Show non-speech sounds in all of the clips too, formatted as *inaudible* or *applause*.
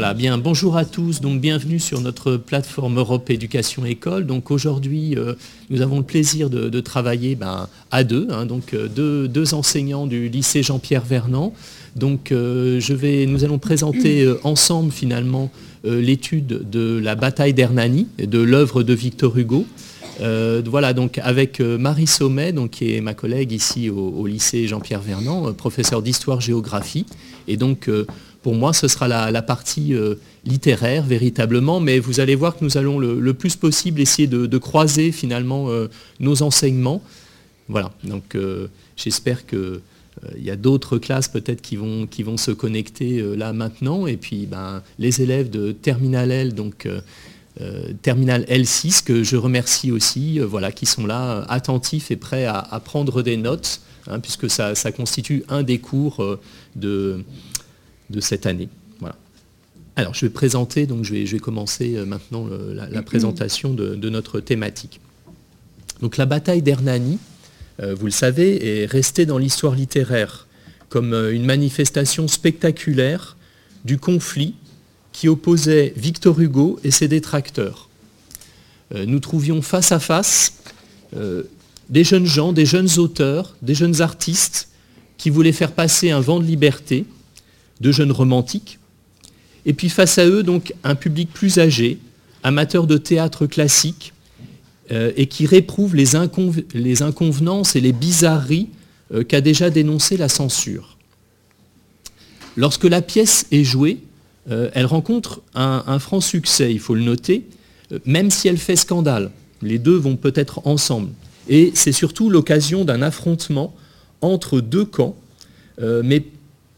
Voilà, bien, bonjour à tous, donc bienvenue sur notre plateforme Europe Éducation École. Donc aujourd'hui, euh, nous avons le plaisir de, travailler ben, à deux, hein, donc euh, deux, enseignants du lycée Jean-Pierre Vernant. Donc euh, je vais, nous allons présenter ensemble finalement l'étude de la bataille d'Hernani, de l'œuvre de Victor Hugo. voilà, donc avec Marie Sommet, donc, qui est ma collègue ici au, lycée Jean-Pierre Vernant, professeur d'histoire-géographie. Et donc, pour moi, ce sera la, partie euh, littéraire véritablement, mais vous allez voir que nous allons le, plus possible essayer de, croiser finalement euh, nos enseignements. Voilà, donc euh, j'espère qu'il y a d'autres classes peut-être qui vont, qui vont se connecter là maintenant. Et puis ben, les élèves de Terminal L, donc Terminal L6, que je remercie aussi, voilà, qui sont là attentifs et prêts à, prendre des notes, hein, puisque ça, ça, constitue un des cours de de cette année. Voilà. Alors je vais présenter, donc je vais, commencer euh, maintenant la, présentation de, notre thématique. Donc la bataille d'Hernani, euh, vous le savez, est restée dans l'histoire littéraire comme euh, une manifestation spectaculaire du conflit qui opposait Victor Hugo et ses détracteurs. nous trouvions face à face des jeunes gens, des jeunes auteurs, des jeunes artistes qui voulaient faire passer un vent de liberté de jeunes romantiques, et puis face à eux, donc, un public plus âgé, amateur de théâtre classique, euh, et qui réprouve les, inconvenances et les bizarreries euh, qu'a déjà dénoncé la censure. Lorsque la pièce est jouée, euh, elle rencontre un, franc succès, il faut le noter, même si elle fait scandale. Les deux vont peut-être ensemble. Et c'est surtout l'occasion d'un affrontement entre deux camps, mais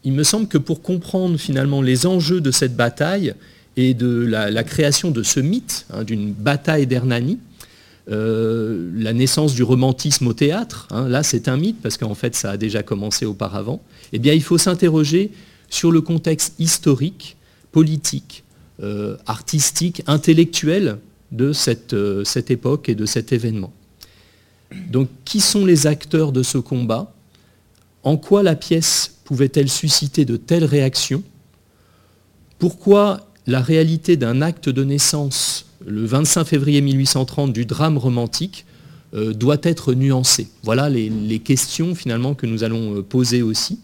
il me semble que pour comprendre finalement les enjeux de cette bataille et de la, création de ce mythe, hein, d'une bataille d'Hernani, euh, la naissance du romantisme au théâtre, hein, là c'est un mythe parce qu'en fait ça a déjà commencé auparavant, eh bien il faut s'interroger sur le contexte historique, politique, euh, artistique, intellectuel de euh, cette époque et de cet événement. Donc qui sont les acteurs de ce combat? En quoi la pièce pouvait-elle susciter de telles réactions? Pourquoi la réalité d'un acte de naissance le 25 février 1830 du drame romantique euh, doit être nuancée? Voilà les, questions finalement que nous allons euh, poser aussi.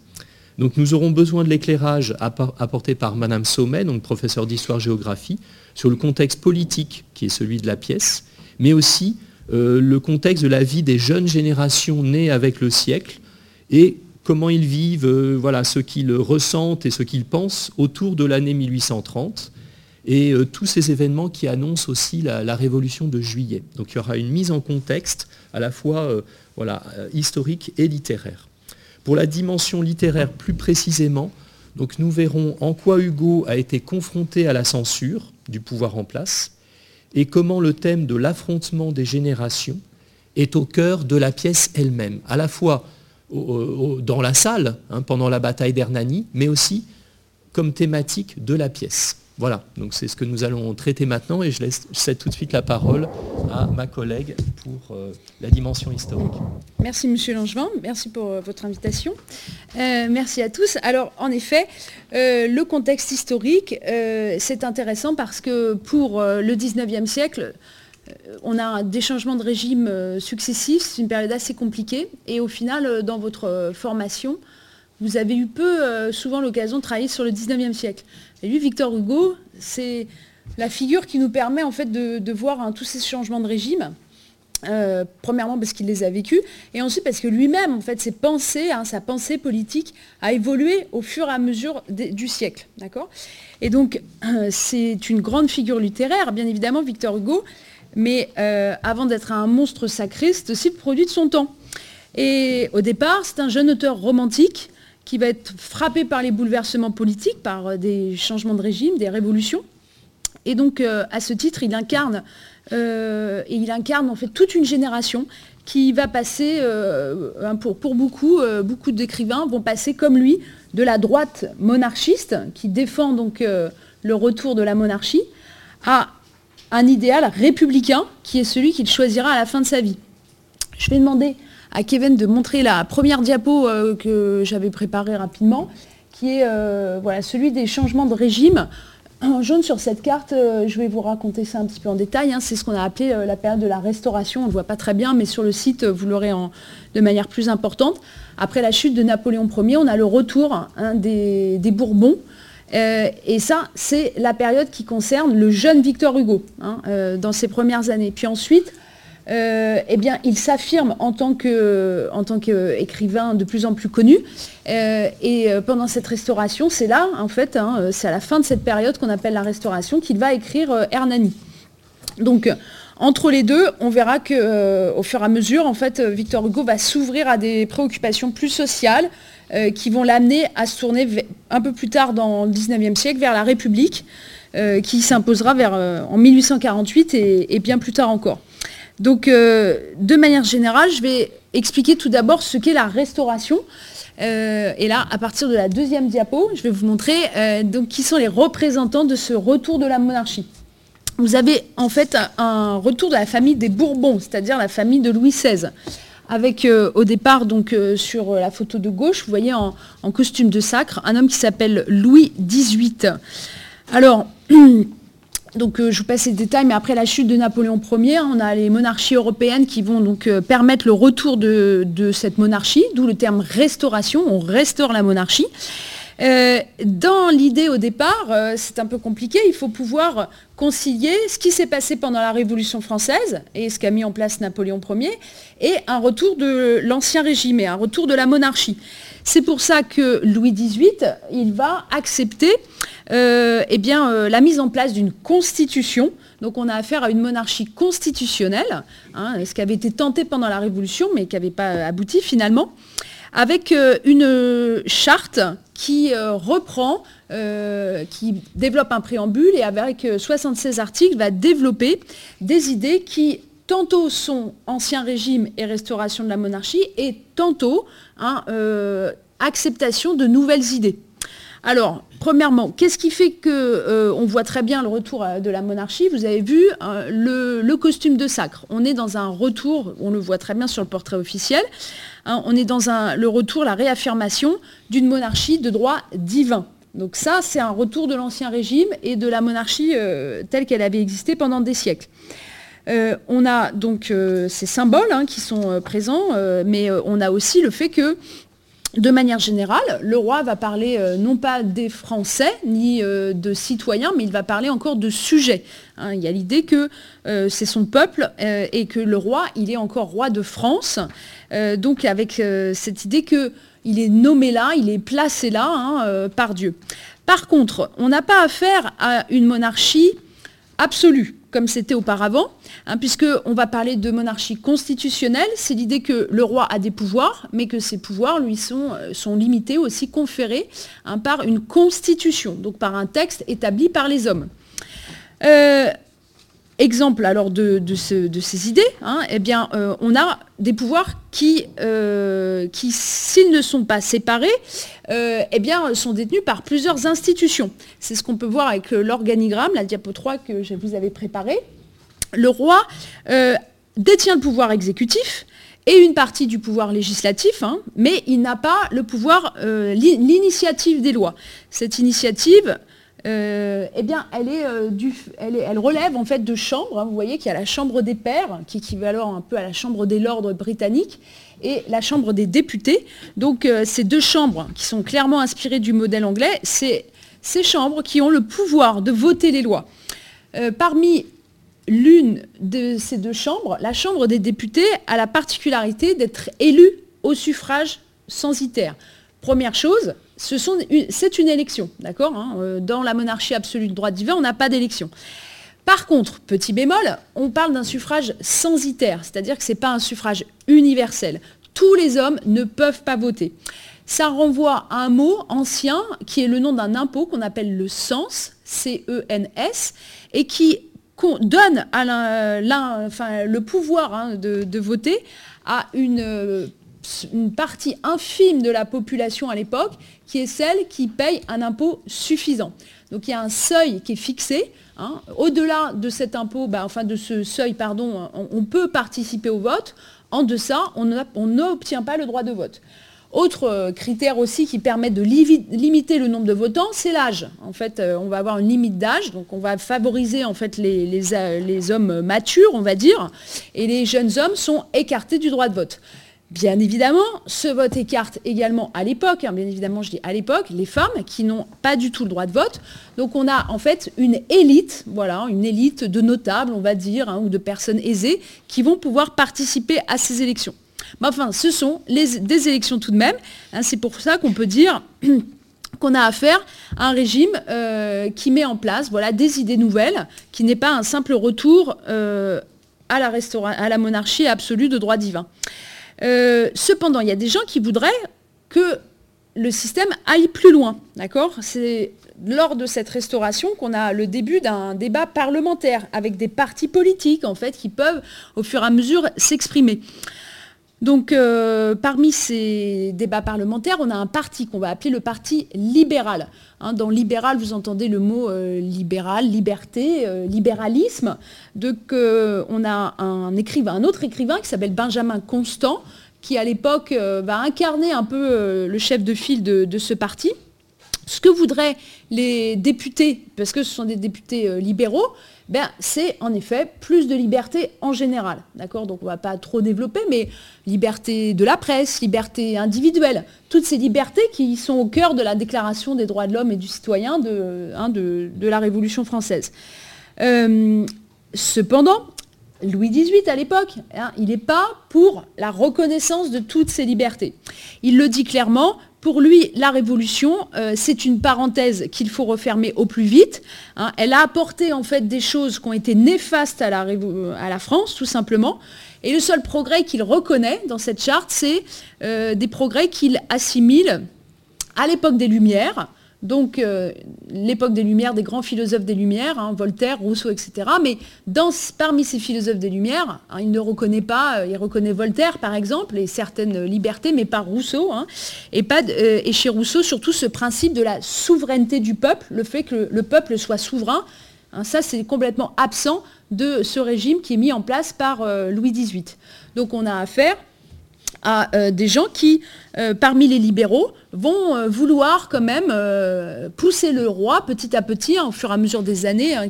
Donc nous aurons besoin de l'éclairage apporté par Madame Sommet, donc professeure d'histoire-géographie, sur le contexte politique qui est celui de la pièce, mais aussi euh, le contexte de la vie des jeunes générations nées avec le siècle et comment ils vivent, euh, voilà, ce qu'ils ressentent et ce qu'ils pensent autour de l'année 1830 et euh, tous ces événements qui annoncent aussi la, révolution de juillet. Donc il y aura une mise en contexte à la fois euh, voilà, historique et littéraire. Pour la dimension littéraire plus précisément, donc nous verrons en quoi Hugo a été confronté à la censure du pouvoir en place et comment le thème de l'affrontement des générations est au cœur de la pièce elle-même, à la fois dans la salle hein, pendant la bataille d'Hernani, mais aussi comme thématique de la pièce. Voilà, donc c'est ce que nous allons traiter maintenant et je laisse cède tout de suite la parole à ma collègue pour euh, la dimension historique. Merci Monsieur Langevin, merci pour euh, votre invitation. Euh, merci à tous. Alors en effet, le contexte historique, c'est intéressant parce que pour le 19e siècle, on a des changements de régime euh, successifs, c'est une période assez compliquée. Et au final, euh, dans votre euh, formation, vous avez eu peu souvent l'occasion de travailler sur le 19e siècle. Et lui, Victor Hugo, c'est la figure qui nous permet en fait de, voir hein, tous ces changements de régime. premièrement parce qu'il les a vécus, et ensuite parce que lui-même, en fait, ses pensées, hein, sa pensée politique a évolué au fur et à mesure du siècle. Et donc, *clears throat* c'est une grande figure littéraire, bien évidemment, Victor Hugo, mais euh, avant d'être un monstre sacré, c'est aussi le produit de son temps. Et au départ, c'est un jeune auteur romantique qui va être frappé par les bouleversements politiques, par euh, des changements de régime, des révolutions. Et donc, euh, à ce titre, il incarne, il incarne en fait toute une génération qui va passer, pour, pour, beaucoup, beaucoup d'écrivains vont passer comme lui de la droite monarchiste, qui défend donc le retour de la monarchie, à un idéal républicain qui est celui qu'il choisira à la fin de sa vie. Je vais demander à Kevin de montrer la première diapo euh, que j'avais préparée rapidement, qui est euh, voilà, celui des changements de régime en jaune sur cette carte, je vais vous raconter ça un petit peu en détail. Hein. c'est ce qu'on a appelé la période de la restauration. On ne le voit pas très bien, mais sur le site, vous l'aurez de manière plus importante. Après la chute de Napoléon Ier, on a le retour hein, des, Bourbons. Et ça, c'est la période qui concerne le jeune Victor Hugo hein, dans ses premières années. Puis ensuite, euh, eh bien, il s'affirme en tant qu'écrivain de plus en plus connu. Euh, et euh, pendant cette restauration, c'est là, en fait, hein, c'est à la fin de cette période qu'on appelle la restauration, qu'il va écrire Hernani. Donc, entre les deux, on verra qu'au fur et à mesure, en fait, Victor Hugo va s'ouvrir à des préoccupations plus sociales qui vont l'amener à se tourner un peu plus tard dans le 19e siècle vers la République, qui s'imposera en 1848 et bien plus tard encore. Donc, euh, de manière générale, je vais expliquer tout d'abord ce qu'est la restauration. Euh, et là, à partir de la deuxième diapo, je vais vous montrer euh, qui sont les représentants de ce retour de la monarchie. Vous avez en fait un retour de la famille des Bourbons, c'est-à-dire la famille de Louis XVI. Avec au départ, donc sur la photo de gauche, vous voyez en, costume de sacre, un homme qui s'appelle Louis XVIII. Alors, *clears throat* euh, je vous passe les détails, mais après la chute de Napoléon Ier, on a les monarchies européennes qui vont donc euh, permettre le retour de, cette monarchie, d'où le terme restauration, on restaure la monarchie. Euh, dans l'idée au départ, c'est un peu compliqué, il faut pouvoir concilier ce qui s'est passé pendant la Révolution française et ce qu'a mis en place Napoléon Ier, et un retour de l'ancien régime et un retour de la monarchie. C'est pour ça que Louis XVIII, il va accepter euh, eh bien, euh, la mise en place d'une constitution. Donc on a affaire à une monarchie constitutionnelle, hein, ce qui avait été tenté pendant la Révolution, mais qui n'avait pas abouti finalement, avec euh, une charte qui reprend, qui développe un préambule et avec 76 articles va développer des idées qui tantôt sont ancien régime et restauration de la monarchie et tantôt hein, acceptation de nouvelles idées. Alors, premièrement, qu'est-ce qui fait qu'on euh, voit très bien le retour euh, de la monarchie? Vous avez vu euh, le, costume de sacre. On est dans un retour, on le voit très bien sur le portrait officiel, hein, on est dans le retour, la réaffirmation d'une monarchie de droit divin. Donc ça, c'est un retour de l'Ancien Régime et de la monarchie telle qu'elle avait existé pendant des siècles. on a donc ces symboles hein, qui sont présents, mais on a aussi le fait que de manière générale, le roi va parler euh, non pas des Français ni euh, de citoyens, mais il va parler encore de sujets. Hein. il y a l'idée que euh, c'est son peuple et que le roi, il est encore roi de France. donc avec cette idée qu'il est nommé là, il est placé là hein, par Dieu. Par contre, on n'a pas affaire à une monarchie absolue comme c'était auparavant, hein, puisqu'on va parler de monarchie constitutionnelle. C'est l'idée que le roi a des pouvoirs, mais que ces pouvoirs lui sont, euh, sont limités, aussi conférés hein, par une constitution, donc par un texte établi par les hommes. Euh, Exemple alors de, ces idées, hein, eh bien, euh, on a des pouvoirs qui, euh, qui s'ils ne sont pas séparés, euh, eh sont détenus par plusieurs institutions. C'est ce qu'on peut voir avec l'organigramme, la diapo 3 que je vous avais préparé. Le roi détient le pouvoir exécutif et une partie du pouvoir législatif, hein, mais il n'a pas l'initiative des lois. Cette initiative, euh, eh bien, euh, elle, relève en fait de chambres. Hein. vous voyez qu'il y a la chambre des pairs, qui équivaut alors un peu à la chambre des lords britanniques, et la chambre des députés. Donc, euh, ces deux chambres qui sont clairement inspirées du modèle anglais, c'est ces chambres qui ont le pouvoir de voter les lois. parmi l'une de ces deux chambres, la chambre des députés a la particularité d'être élue au suffrage censitaire. Première chose, c'est une élection, d'accord hein, euh, Dans la monarchie absolue de droit divin, on n'a pas d'élection. Par contre, petit bémol, on parle d'un suffrage censitaire, c'est-à-dire que ce n'est pas un suffrage universel. Tous les hommes ne peuvent pas voter. Ça renvoie à un mot ancien qui est le nom d'un impôt qu'on appelle le cens, C-E-N-S, et qui donne le pouvoir hein, de, voter à une une partie infime de la population à l'époque, qui est celle qui paye un impôt suffisant. Donc il y a un seuil qui est fixé. Hein. Au-delà de cet impôt, bah, enfin de ce seuil, pardon, on, peut participer au vote. En deçà, on n'obtient pas le droit de vote. Autre critère aussi qui permet de limiter le nombre de votants, c'est l'âge. En fait, on va avoir une limite d'âge, donc on va favoriser en fait les, les, hommes matures, on va dire, et les jeunes hommes sont écartés du droit de vote. Bien évidemment, ce vote écarte également à l'époque, hein, bien évidemment je dis à l'époque, les femmes qui n'ont pas du tout le droit de vote. Donc on a en fait une élite, voilà, une élite de notables, on va dire, hein, ou de personnes aisées qui vont pouvoir participer à ces élections. Mais enfin, ce sont des élections tout de même. Hein, c'est pour ça qu'on peut dire *clears throat* qu'on a affaire à un régime euh, qui met en place voilà, des idées nouvelles, qui n'est pas un simple retour euh, à la monarchie absolue de droit divin. Euh, cependant, il y a des gens qui voudraient que le système aille plus loin. C'est lors de cette restauration qu'on a le début d'un débat parlementaire avec des partis politiques qui peuvent au fur et à mesure s'exprimer. Donc euh, parmi ces débats parlementaires, on a un parti qu'on va appeler le parti libéral. Hein, dans libéral, vous entendez le mot euh, libéral, liberté, libéralisme. Donc on a un écrivain, un autre écrivain qui s'appelle Benjamin Constant, qui à l'époque euh, va incarner un peu euh, le chef de file de, ce parti. Ce que voudraient les députés, parce que ce sont des députés euh, libéraux, ben, c'est en effet plus de liberté en général. D'accord? Donc on ne va pas trop développer, mais liberté de la presse, liberté individuelle, toutes ces libertés qui sont au cœur de la déclaration des droits de l'homme et du citoyen de, hein, la Révolution française. cependant, Louis XVIII à l'époque, hein, il n'est pas pour la reconnaissance de toutes ces libertés. Il le dit clairement, pour lui, la Révolution, euh, c'est une parenthèse qu'il faut refermer au plus vite. Hein. Elle a apporté en fait des choses qui ont été néfastes à la, à la France, tout simplement. Et le seul progrès qu'il reconnaît dans cette charte, c'est euh, des progrès qu'il assimile à l'époque des Lumières, donc euh, l'époque des Lumières, des grands philosophes des Lumières, hein, Voltaire, Rousseau, etc. Mais parmi ces philosophes des Lumières, hein, il ne reconnaît pas, euh, il reconnaît Voltaire par exemple et certaines libertés, mais pas Rousseau. Hein. euh, et chez Rousseau surtout ce principe de la souveraineté du peuple, le fait que le, peuple soit souverain. ça c'est complètement absent de ce régime qui est mis en place par Louis XVIII. Donc on a affaire à euh, des gens qui, euh, parmi les libéraux, vont euh, vouloir quand même pousser le roi petit à petit, hein, au fur et à mesure des années, hein,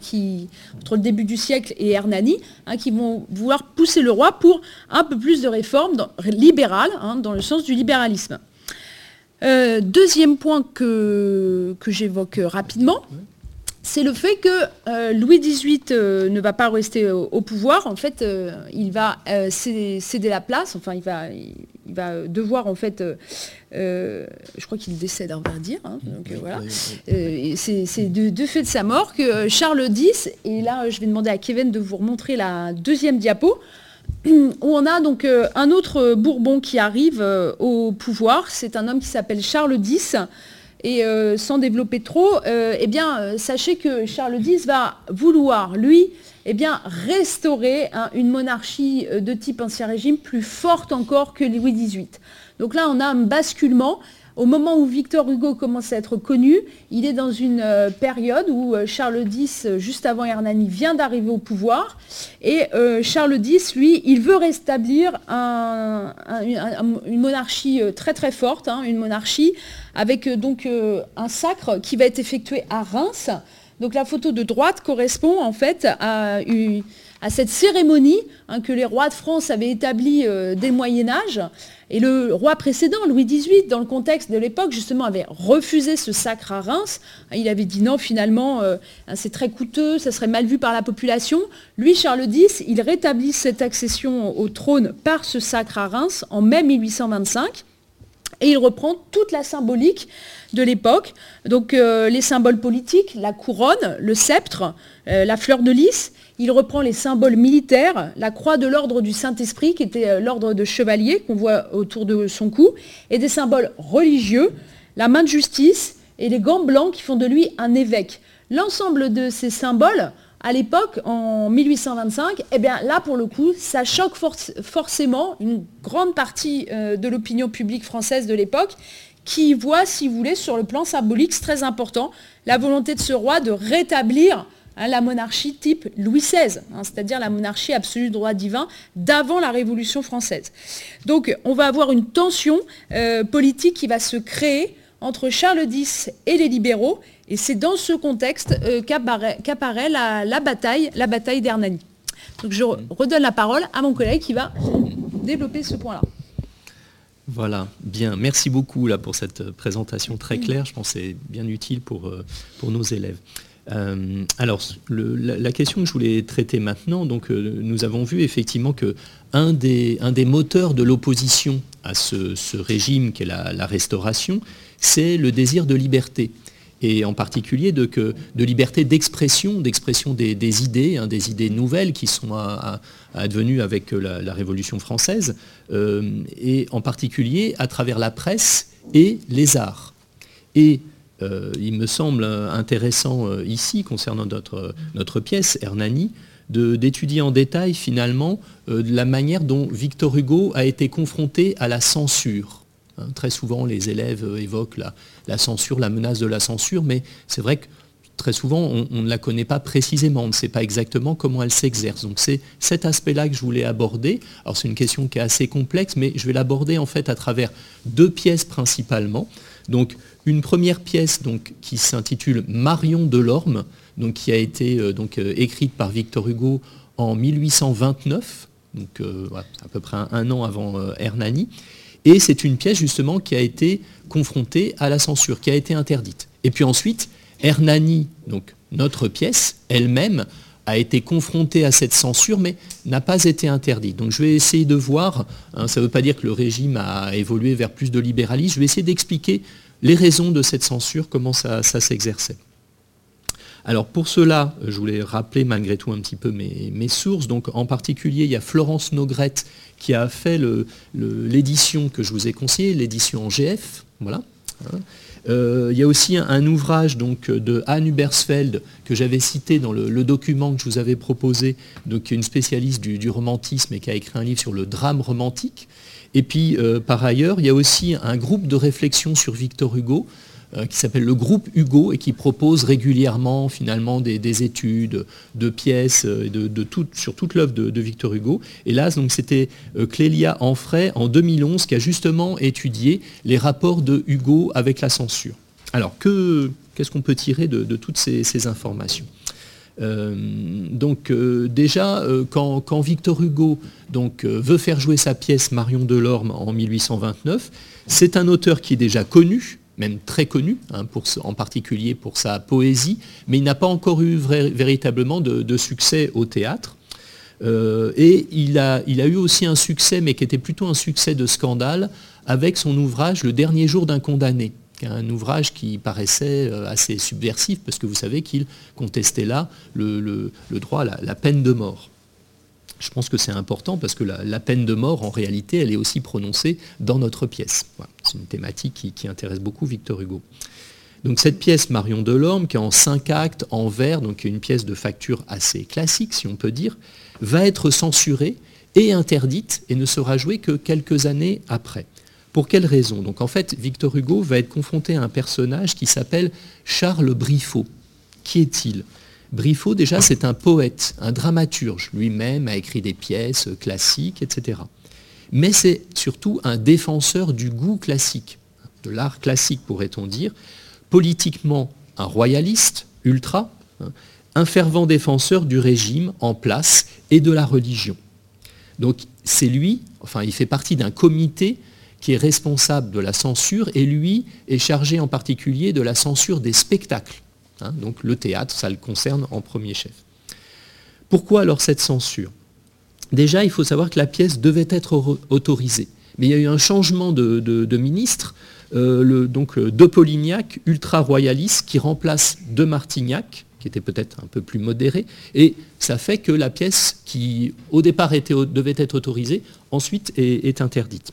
entre le début du siècle et Hernani, hein, qui vont vouloir pousser le roi pour un peu plus de réformes libérales, dans le sens du libéralisme. deuxième point que j'évoque rapidement, c'est le fait que euh, Louis XVIII euh, ne va pas rester au, pouvoir. En fait, euh, il va céder, la place. Enfin, il va, il, va devoir, en fait, je crois qu'il décède, on va dire. Hein, donc voilà. c'est de, fait de sa mort que Charles X, et là, je vais demander à Kevin de vous remontrer la deuxième diapo, *clears throat* où on a donc un autre Bourbon qui arrive au pouvoir. C'est un homme qui s'appelle Charles X. Et euh, sans développer trop, euh, eh bien, euh, sachez que Charles X va vouloir, lui, eh restaurer hein, une monarchie de type ancien régime plus forte encore que Louis XVIII. Donc là, on a un basculement au moment où Victor Hugo commence à être connu, il est dans une euh, période où euh, Charles X, euh, juste avant Hernani, vient d'arriver au pouvoir. Et Charles X, lui, il veut rétablir une monarchie très très forte, hein, une monarchie avec donc un sacre qui va être effectué à Reims. Donc la photo de droite correspond en fait à, cette cérémonie hein, que les rois de France avaient établie dès le Moyen Âge et le roi précédent, Louis XVIII, dans le contexte de l'époque, justement, avait refusé ce sacre à Reims. Il avait dit non, finalement, euh, c'est très coûteux, ça serait mal vu par la population. Lui, Charles X, il rétablit cette accession au trône par ce sacre à Reims en mai 1825. Et il reprend toute la symbolique de l'époque, donc euh, les symboles politiques, la couronne, le sceptre, euh, la fleur de lys, il reprend les symboles militaires, la croix de l'ordre du Saint-Esprit, qui était euh, l'ordre de chevalier qu'on voit autour de son cou, et des symboles religieux, la main de justice et les gants blancs qui font de lui un évêque. L'ensemble de ces symboles, à l'époque, en 1825, eh bien là, pour le coup, ça choque forcément une grande partie euh, de l'opinion publique française de l'époque, qui voit, si vous voulez, sur le plan symbolique, c'est très important, la volonté de ce roi de rétablir hein, la monarchie type Louis XVI, hein, c'est-à-dire la monarchie absolue droit divin d'avant la Révolution française. Donc on va avoir une tension euh, politique qui va se créer entre Charles X et les libéraux, et c'est dans ce contexte euh, qu'apparaît la, bataille, la bataille d'Hernani. Donc je redonne la parole à mon collègue qui va développer ce point-là. Voilà, bien. Merci beaucoup là, pour cette présentation très claire. Je pense que c'est bien utile pour, euh, pour nos élèves. Euh, alors, la, question que je voulais traiter maintenant, donc euh, nous avons vu effectivement que un des, moteurs de l'opposition à ce, régime qu'est la, restauration, c'est le désir de liberté et en particulier de, liberté d'expression, d'expression des, idées, hein, des idées nouvelles qui sont advenues avec la, Révolution française, euh, et en particulier à travers la presse et les arts. Et euh, il me semble intéressant euh, ici, concernant notre, notre pièce, Hernani, d'étudier en détail finalement la manière dont Victor Hugo a été confronté à la censure. Hein, très souvent, les élèves évoquent la, censure, la menace de la censure, mais c'est vrai que très souvent, on, ne la connaît pas précisément, on ne sait pas exactement comment elle s'exerce. Donc c'est cet aspect-là que je voulais aborder. Alors c'est une question qui est assez complexe, mais je vais l'aborder en fait à travers deux pièces principalement. Donc une première pièce qui s'intitule Marion de l'Orme, donc, qui a été euh, euh, écrite par Victor Hugo en 1829, donc euh, à peu près un, an avant Hernani. Et c'est une pièce justement qui a été confrontée à la censure, qui a été interdite. Et puis ensuite, Hernani, notre pièce, elle-même, a été confrontée à cette censure, mais n'a pas été interdite. Donc je vais essayer de voir, hein, ça ne veut pas dire que le régime a évolué vers plus de libéralisme, je vais essayer d'expliquer les raisons de cette censure, comment ça, s'exerçait. Alors pour cela, je voulais rappeler malgré tout un petit peu mes, sources. Donc en particulier, il y a Florence Nogrette qui a fait l'édition que je vous ai conseillée, l'édition en GF. Voilà. Hein. Euh, il y a aussi un, ouvrage donc, de Anne Hubersfeld que j'avais cité dans le, document que je vous avais proposé, donc une spécialiste du, romantisme et qui a écrit un livre sur le drame romantique. Et puis euh, par ailleurs, il y a aussi un groupe de réflexion sur Victor Hugo euh, qui s'appelle le groupe Hugo et qui propose régulièrement finalement des, études de pièces euh, sur toute l'œuvre de, Victor Hugo. Donc, c'était Clélia Enfray en 2011 qui a justement étudié les rapports de Hugo avec la censure. Alors, qu'est-ce qu'on peut tirer de, toutes ces, informations? Donc déjà, quand, Victor Hugo donc, veut faire jouer sa pièce Marion Delorme en 1829, c'est un auteur qui est déjà connu, même très connu, hein, en particulier pour sa poésie, mais il n'a pas encore eu véritablement de, succès au théâtre. Euh, et il a, il a, eu aussi un succès, mais qui était plutôt un succès de scandale, avec son ouvrage Le dernier jour d'un condamné, un ouvrage qui paraissait euh, assez subversif, parce que vous savez qu'il contestait là le, droit à la peine de mort. Je pense que c'est important parce que la, peine de mort, en réalité, elle est aussi prononcée dans notre pièce. C'est une thématique qui, intéresse beaucoup Victor Hugo. Donc cette pièce Marion Delorme, qui est en cinq actes, en vers, donc une pièce de facture assez classique, si on peut dire, va être censurée et interdite et ne sera jouée que quelques années après. Pour quelle raison? Donc en fait, Victor Hugo va être confronté à un personnage qui s'appelle Charles Briffaut. Qui est-il? Briffaut, déjà, c'est un poète, un dramaturge. Lui-même a écrit des pièces classiques, etc. Mais c'est surtout un défenseur du goût classique, de l'art classique, pourrait-on dire. Politiquement, un royaliste, ultra, hein, un fervent défenseur du régime en place et de la religion. Donc c'est lui, enfin il fait partie d'un comité qui est responsable de la censure et lui est chargé en particulier de la censure des spectacles. Hein, donc le théâtre, ça le concerne en premier chef. Pourquoi alors cette censure? Déjà, il faut savoir que la pièce devait être autorisée. Mais il y a eu un changement de, ministre, euh, donc euh, de Polignac, ultra-royaliste, qui remplace de Martignac, qui était peut-être un peu plus modéré, et ça fait que la pièce qui au départ devait être autorisée, ensuite est, interdite.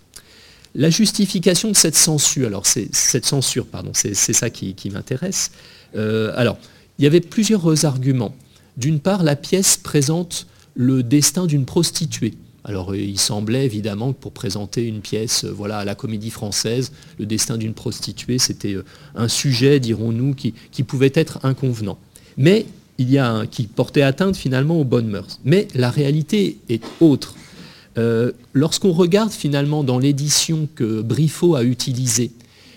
La justification de cette censure, alors c'est cette censure, pardon, c'est ça qui m'intéresse, euh, alors, il y avait plusieurs arguments. D'une part, la pièce présente le destin d'une prostituée. Alors euh, il semblait évidemment que pour présenter une pièce euh, voilà, à la comédie française, le destin d'une prostituée, c'était un sujet, dirons-nous, qui, pouvait être inconvenant. Mais il y a qui portait atteinte finalement aux bonnes mœurs. Mais la réalité est autre. Euh, lorsqu'on regarde finalement dans l'édition que Briffaut a utilisée,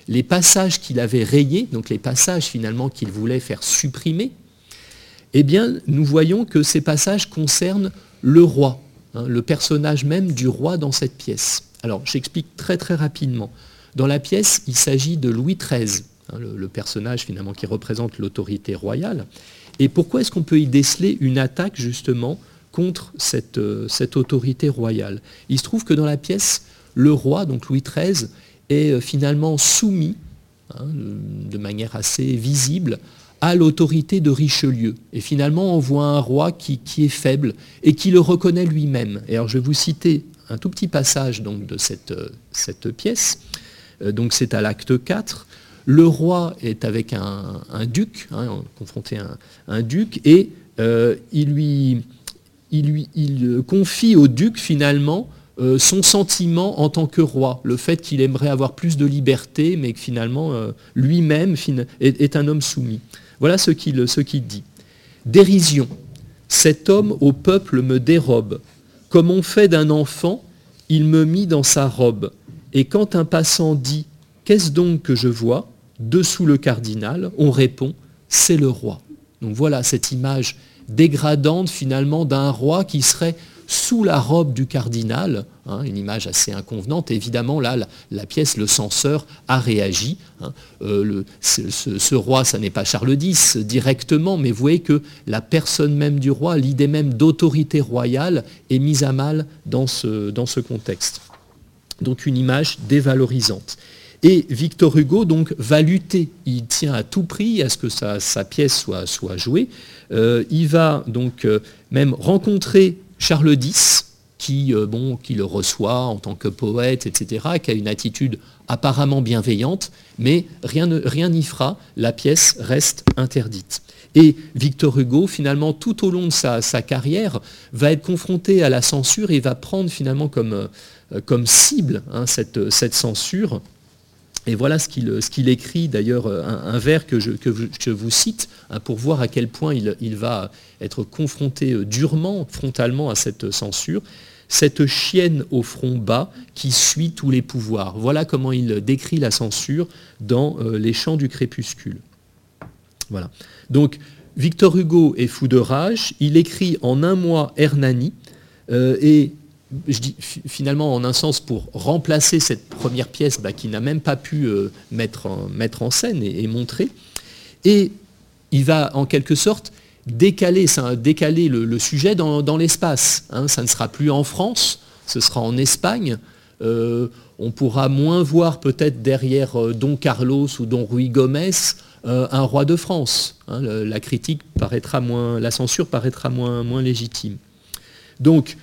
les passages qu'il avait rayés, donc les passages finalement qu'il voulait faire supprimer, eh bien, nous voyons que ces passages concernent le roi, hein, le personnage même du roi dans cette pièce. Alors, j'explique très très rapidement. Dans la pièce, il s'agit de Louis XIII, hein, le, personnage finalement qui représente l'autorité royale. Et pourquoi est-ce qu'on peut y déceler une attaque justement contre cette, euh, cette, autorité royale Il se trouve que dans la pièce, le roi, donc Louis XIII, est euh, finalement soumis, hein, de manière assez visible, à l'autorité de Richelieu. Et finalement, on voit un roi qui, est faible et qui le reconnaît lui-même. Et alors, je vais vous citer un tout petit passage donc, de cette, euh, pièce. Donc, c'est à l'acte 4. Le roi est avec un, duc, hein, confronté à un, duc, et il, lui, il, il confie au duc finalement son sentiment en tant que roi, le fait qu'il aimerait avoir plus de liberté, mais que finalement lui-même est, un homme soumis. Voilà ce qu'il dit. Dérision. Cet homme au peuple me dérobe. Comme on fait d'un enfant, il me mit dans sa robe. Et quand un passant dit Qu'est-ce donc que je vois? Dessous le cardinal, on répond C'est le roi. Donc voilà cette image dégradante finalement d'un roi qui serait sous la robe du cardinal, hein, une image assez inconvenante. Évidemment, là, la, pièce, le censeur a réagi. Hein. Euh, ce, roi, ça n'est pas Charles X directement, mais vous voyez que la personne même du roi, l'idée même d'autorité royale, est mise à mal ce, dans ce contexte. Donc une image dévalorisante. Et Victor Hugo donc va lutter, il tient à tout prix à ce que sa, pièce soit, jouée. Euh, il va donc euh, même rencontrer Charles X, qui, euh, qui le reçoit en tant que poète, etc., qui a une attitude apparemment bienveillante, mais rien n'y fera, la pièce reste interdite. Et Victor Hugo, finalement, tout au long de sa, carrière, va être confronté à la censure et va prendre finalement comme, cible hein, cette censure et voilà ce qu'il écrit, d'ailleurs, un, vers que je, vous cite, hein, pour voir à quel point il, va être confronté euh, durement, frontalement à cette censure. Cette chienne au front bas qui suit tous les pouvoirs. Voilà comment il décrit la censure dans euh, Les Chants du crépuscule. Voilà. Donc, Victor Hugo est fou de rage. Il écrit en un mois Hernani. Euh, et je dis finalement en un sens pour remplacer cette première pièce bah, qui n'a même pas pu euh, mettre, en, mettre, en, scène et, montrer. Et il va en quelque sorte décaler, décaler le, sujet dans, l'espace. Hein. Ça ne sera plus en France, ce sera en Espagne. Euh, on pourra moins voir peut-être derrière euh, Don Carlos ou Don Ruy Gomez un roi de France. Hein. la critique paraîtra moins, la censure paraîtra moins, moins légitime. Donc,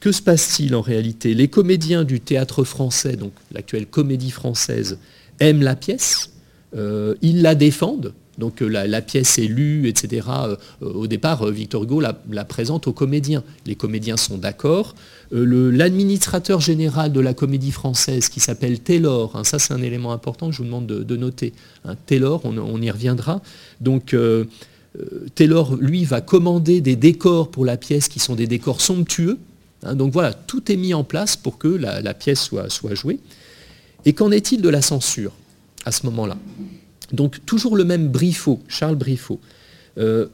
que se passe-t-il en réalité? Les comédiens du théâtre français, donc l'actuelle comédie française, aiment la pièce, euh, ils la défendent, donc euh, la, pièce est lue, etc. Euh, au départ, Victor Hugo la, présente aux comédiens. Les comédiens sont d'accord. L'administrateur général de la comédie française, qui s'appelle Taylor, hein, ça c'est un élément important que je vous demande de, noter. Hein, Taylor, on, on, y reviendra. Donc Taylor, lui, va commander des décors pour la pièce qui sont des décors somptueux, Hein, donc voilà, tout est mis en place pour que la, pièce soit, jouée. Et qu'en est-il de la censure à ce moment-là? Donc toujours le même Briffaut, Charles Briffaut. Euh,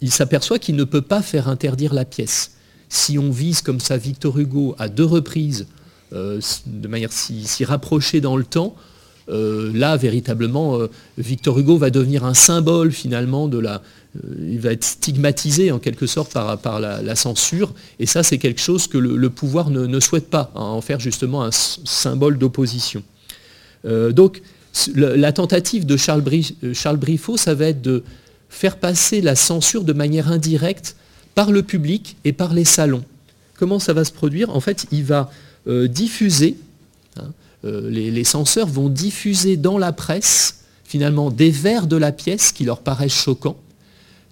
il s'aperçoit qu'il ne peut pas faire interdire la pièce. Si on vise comme ça Victor Hugo à deux reprises, euh, de manière si, rapprochée dans le temps, euh, là, véritablement, Victor Hugo va devenir un symbole finalement de la, euh, il va être stigmatisé en quelque sorte par, la, censure. Et ça, c'est quelque chose que le, pouvoir ne, souhaite pas, hein, en faire justement un symbole d'opposition. Euh, donc, la, tentative de Charles, euh, Charles ça va être de faire passer la censure de manière indirecte par le public et par les salons. Comment ça va se produire? En fait, il va diffuser, les, les, censeurs vont diffuser dans la presse finalement des vers de la pièce qui leur paraissent choquants,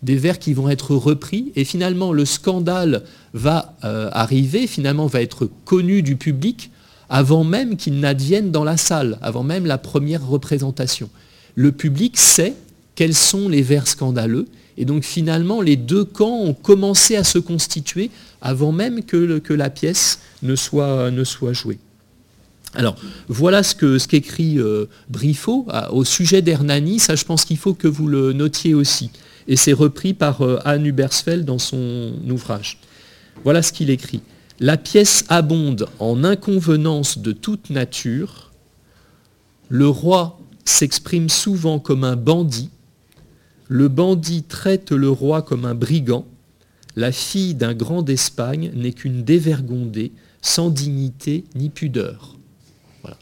des vers qui vont être repris, et finalement le scandale va euh, arriver, finalement va être connu du public avant même qu'il n'advienne dans la salle, avant même la première représentation. Le public sait quels sont les vers scandaleux. Et donc finalement, les deux camps ont commencé à se constituer avant même que, la pièce ne soit jouée. Alors, voilà ce qu'écrit euh, Briffaut au sujet d'Hernani. Ça, je pense qu'il faut que vous le notiez aussi. Et c'est repris par euh, Anne Hubersfeld dans son ouvrage. Voilà ce qu'il écrit. La pièce abonde en inconvenance de toute nature. Le roi s'exprime souvent comme un bandit. Le bandit traite le roi comme un brigand. La fille d'un grand d'Espagne n'est qu'une dévergondée, sans dignité ni pudeur.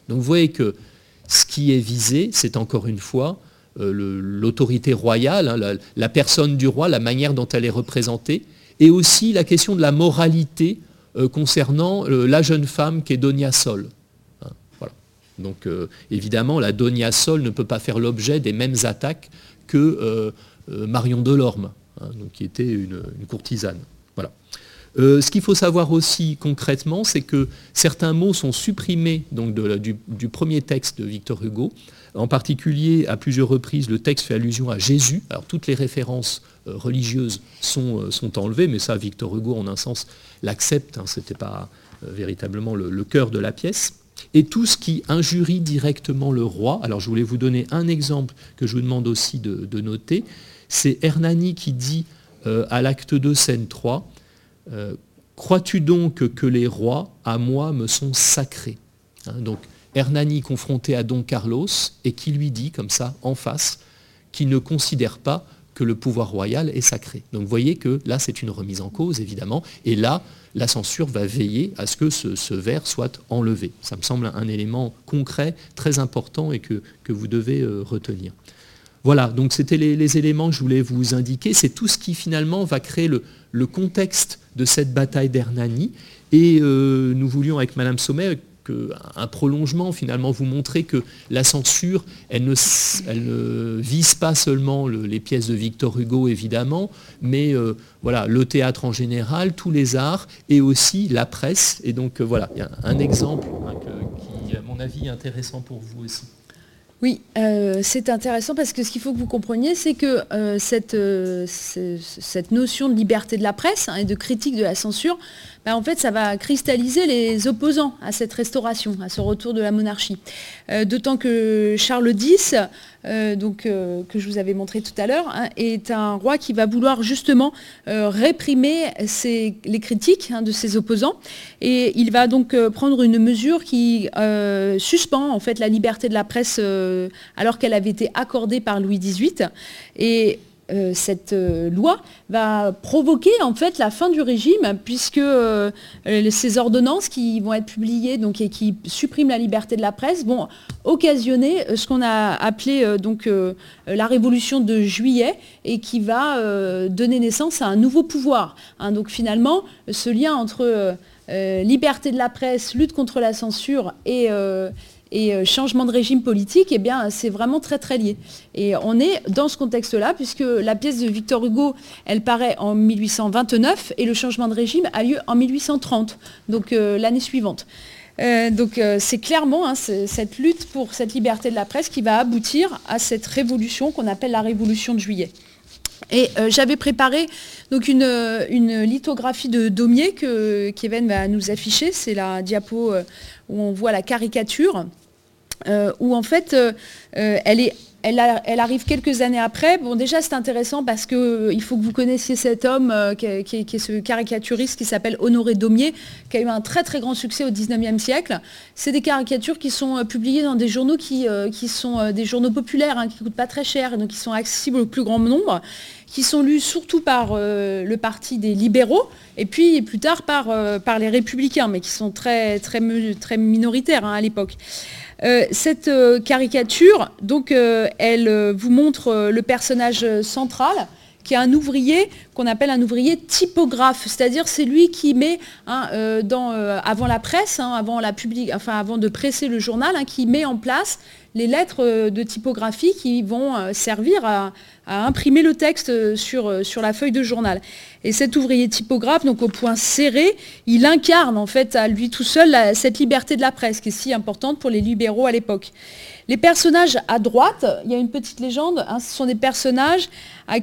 Donc vous voyez que ce qui est visé, c'est encore une fois euh, l'autorité royale, hein, la, personne du roi, la manière dont elle est représentée, et aussi la question de la moralité euh, concernant euh, la jeune femme qui est Donia Sol. Hein, Donc évidemment, la Donia Sol ne peut pas faire l'objet des mêmes attaques que Marion Delorme, hein, qui était une courtisane. Euh, ce qu'il faut savoir aussi concrètement, c'est que certains mots sont supprimés donc, du, premier texte de Victor Hugo. En particulier, à plusieurs reprises, le texte fait allusion à Jésus. Toutes les références euh, religieuses euh, sont, enlevées, mais ça, Victor Hugo, en un sens, l'accepte. Hein. ce n'était pas véritablement le, cœur de la pièce. Et tout ce qui injurie directement le roi, alors je voulais vous donner un exemple que je vous demande aussi de, noter, c'est Hernani qui dit à l'acte 2, scène 3, euh, crois-tu donc que les rois, à moi, me sont sacrés hein, Donc Hernani confronté à Don Carlos et qui lui dit, comme ça, en face, qu'il ne considère pas que le pouvoir royal est sacré. Donc vous voyez que là, c'est une remise en cause, évidemment, et là, la censure va veiller à ce que ce, vers soit enlevé. Ça me semble un élément concret, très important et que, que vous devez euh, retenir. Voilà, donc c'était les, éléments que je voulais vous indiquer. C'est tout ce qui finalement va créer le, contexte de cette bataille d'Hernani. Et euh, nous voulions avec Madame Sommet un prolongement finalement vous montrer que la censure, elle ne, vise pas seulement les pièces de Victor Hugo évidemment, mais euh, voilà, le théâtre en général, tous les arts et aussi la presse. Et donc euh, voilà, il y a un exemple hein, qui, à mon avis, est intéressant pour vous aussi. Oui, euh, c'est intéressant parce que ce qu'il faut que vous compreniez, c'est que euh, euh, cette, notion de liberté de la presse hein, et de critique de la censure, bah, en fait, ça va cristalliser les opposants à cette restauration, à ce retour de la monarchie. Euh, d'autant que Charles X, euh, euh, que je vous avais montré tout à l'heure, hein, est un roi qui va vouloir justement réprimer les critiques hein, de ses opposants. Et il va donc prendre une mesure qui suspend en fait la liberté de la presse alors qu'elle avait été accordée par Louis XVIII. Et euh, cette euh, loi va provoquer en fait la fin du régime puisque euh, ces ordonnances qui vont être publiées donc, et qui suppriment la liberté de la presse vont occasionner ce qu'on a appelé donc, la révolution de juillet et qui va donner naissance à un nouveau pouvoir. Hein. donc finalement, ce lien entre liberté de la presse, lutte contre la censure et et euh, changement de régime politique, eh bien, c'est vraiment très très lié. Et on est dans ce contexte-là, puisque la pièce de Victor Hugo, elle paraît en 1829 et le changement de régime a lieu en 1830, donc euh, l'année suivante. Euh, donc c'est clairement hein, cette lutte pour cette liberté de la presse qui va aboutir à cette révolution qu'on appelle la révolution de juillet. Et j'avais préparé donc une, lithographie de Daumier que Kevin va nous afficher. C'est la diapo où on voit la caricature, euh, où en fait, euh, euh, elle est elle, arrive quelques années après. Bon, déjà, c'est intéressant parce qu'il faut que vous connaissiez cet homme qui, est, ce caricaturiste qui s'appelle Honoré Daumier, qui a eu un très très grand succès au 19e siècle. C'est des caricatures qui sont publiées dans des journaux qui, sont des journaux populaires, hein, qui ne coûtent pas très cher, donc qui sont accessibles au plus grand nombre qui sont lus surtout par euh, le parti des libéraux et puis plus tard par, euh, les républicains, mais qui sont très, minoritaires hein, à l'époque. Euh, cette caricature, donc, elle vous montre le personnage central, qui est un ouvrier qu'on appelle un ouvrier typographe, c'est-à-dire c'est lui qui met hein, avant la presse, hein, avant, la enfin, avant de presser le journal, qui met en place les lettres de typographie qui vont servir à, imprimer le texte sur, sur la feuille de journal. Et cet ouvrier typographe, donc au point serré, il incarne en fait à lui tout seul cette liberté de la presse qui est si importante pour les libéraux à l'époque. Les personnages à droite, il y a une petite légende, hein, ce sont des personnages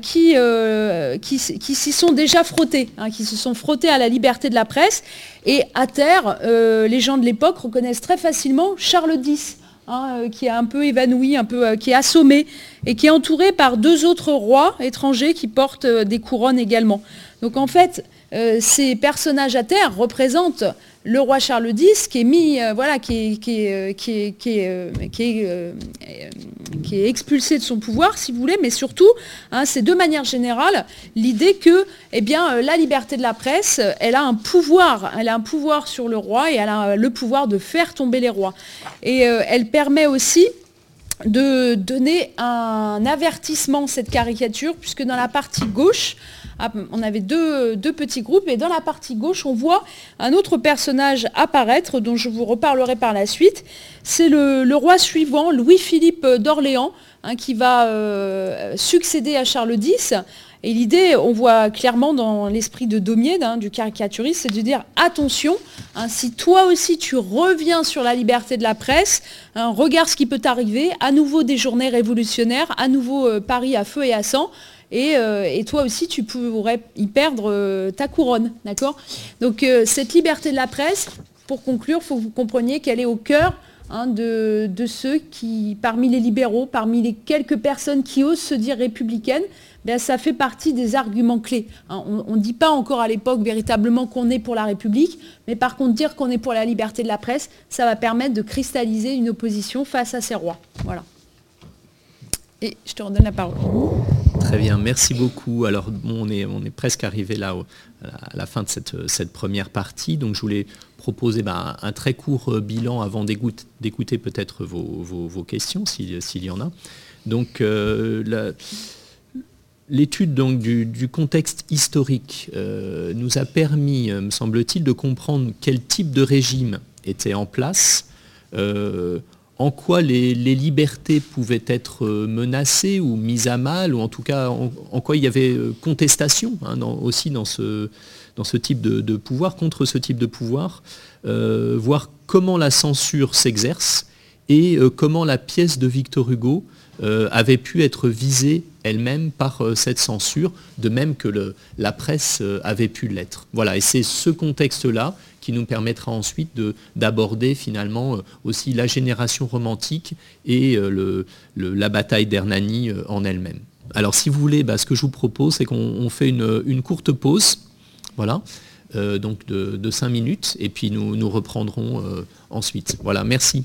qui, euh, s'y sont déjà frottés, hein, qui se sont frottés à la liberté de la presse. Et à terre, euh, les gens de l'époque reconnaissent très facilement Charles X. Hein, euh, qui est un peu évanoui, un peu, qui est assommé, et qui est entouré par deux autres rois étrangers qui portent des couronnes également. Donc en fait, ces personnages à terre représentent le roi Charles X qui est euh, expulsé de son pouvoir, si vous voulez, mais surtout, hein, c'est de manière générale l'idée que, eh euh, la liberté de la presse, elle a un pouvoir, elle a un pouvoir sur le roi et elle a le pouvoir de faire tomber les rois. Et euh, elle permet aussi de donner un avertissement, cette caricature, puisque dans la partie gauche, on avait deux, petits groupes et dans la partie gauche, on voit un autre personnage apparaître dont je vous reparlerai par la suite. C'est le, roi suivant, Louis-Philippe d'Orléans, hein, qui va euh, succéder à Charles X. Et l'idée, on voit clairement dans l'esprit de Daumier, hein, du caricaturiste, c'est de dire attention, hein, si toi aussi tu reviens sur la liberté de la presse, regarde ce qui peut t'arriver, à nouveau des journées révolutionnaires, à nouveau euh, Paris à feu et à sang, euh, et, toi aussi, tu pourrais y perdre euh, ta couronne. D'accord? Donc, euh, cette liberté de la presse, pour conclure, il faut que vous compreniez qu'elle est au cœur hein, de, ceux qui, parmi les libéraux, parmi les quelques personnes qui osent se dire républicaines, ben, ça fait partie des arguments clés. Hein. on ne dit pas encore à l'époque véritablement qu'on est pour la République, mais par contre dire qu'on est pour la liberté de la presse, ça va permettre de cristalliser une opposition face à ces rois. Voilà. Et je te redonne la parole. Très bien, merci beaucoup. Alors, on, est, on est presque arrivé là à la fin de cette, première partie. Donc, je voulais proposer ben, un très court euh, bilan avant d'écouter peut-être vos, questions, s'il y en a. Donc, euh, L'étude du, contexte historique euh, nous a permis, me semble-t-il, de comprendre quel type de régime était en place, en quoi les, libertés pouvaient être euh, menacées ou mises à mal, ou en tout cas en, quoi il y avait euh, contestation hein, aussi dans ce, type de, pouvoir, contre ce type de pouvoir, euh, voir comment la censure s'exerce et comment la pièce de Victor Hugo avait pu être visée elle-même par cette censure, de même que la presse avait pu l'être. Voilà, et c'est ce contexte-là qui nous permettra ensuite d'aborder finalement euh, aussi la génération romantique et euh, la bataille d'Hernani euh, en elle-même. Alors si vous voulez, bah, ce que je vous propose, c'est qu'on fait une, courte pause, voilà, donc de, de, 5 minutes, et puis nous, nous reprendrons ensuite. Voilà, merci.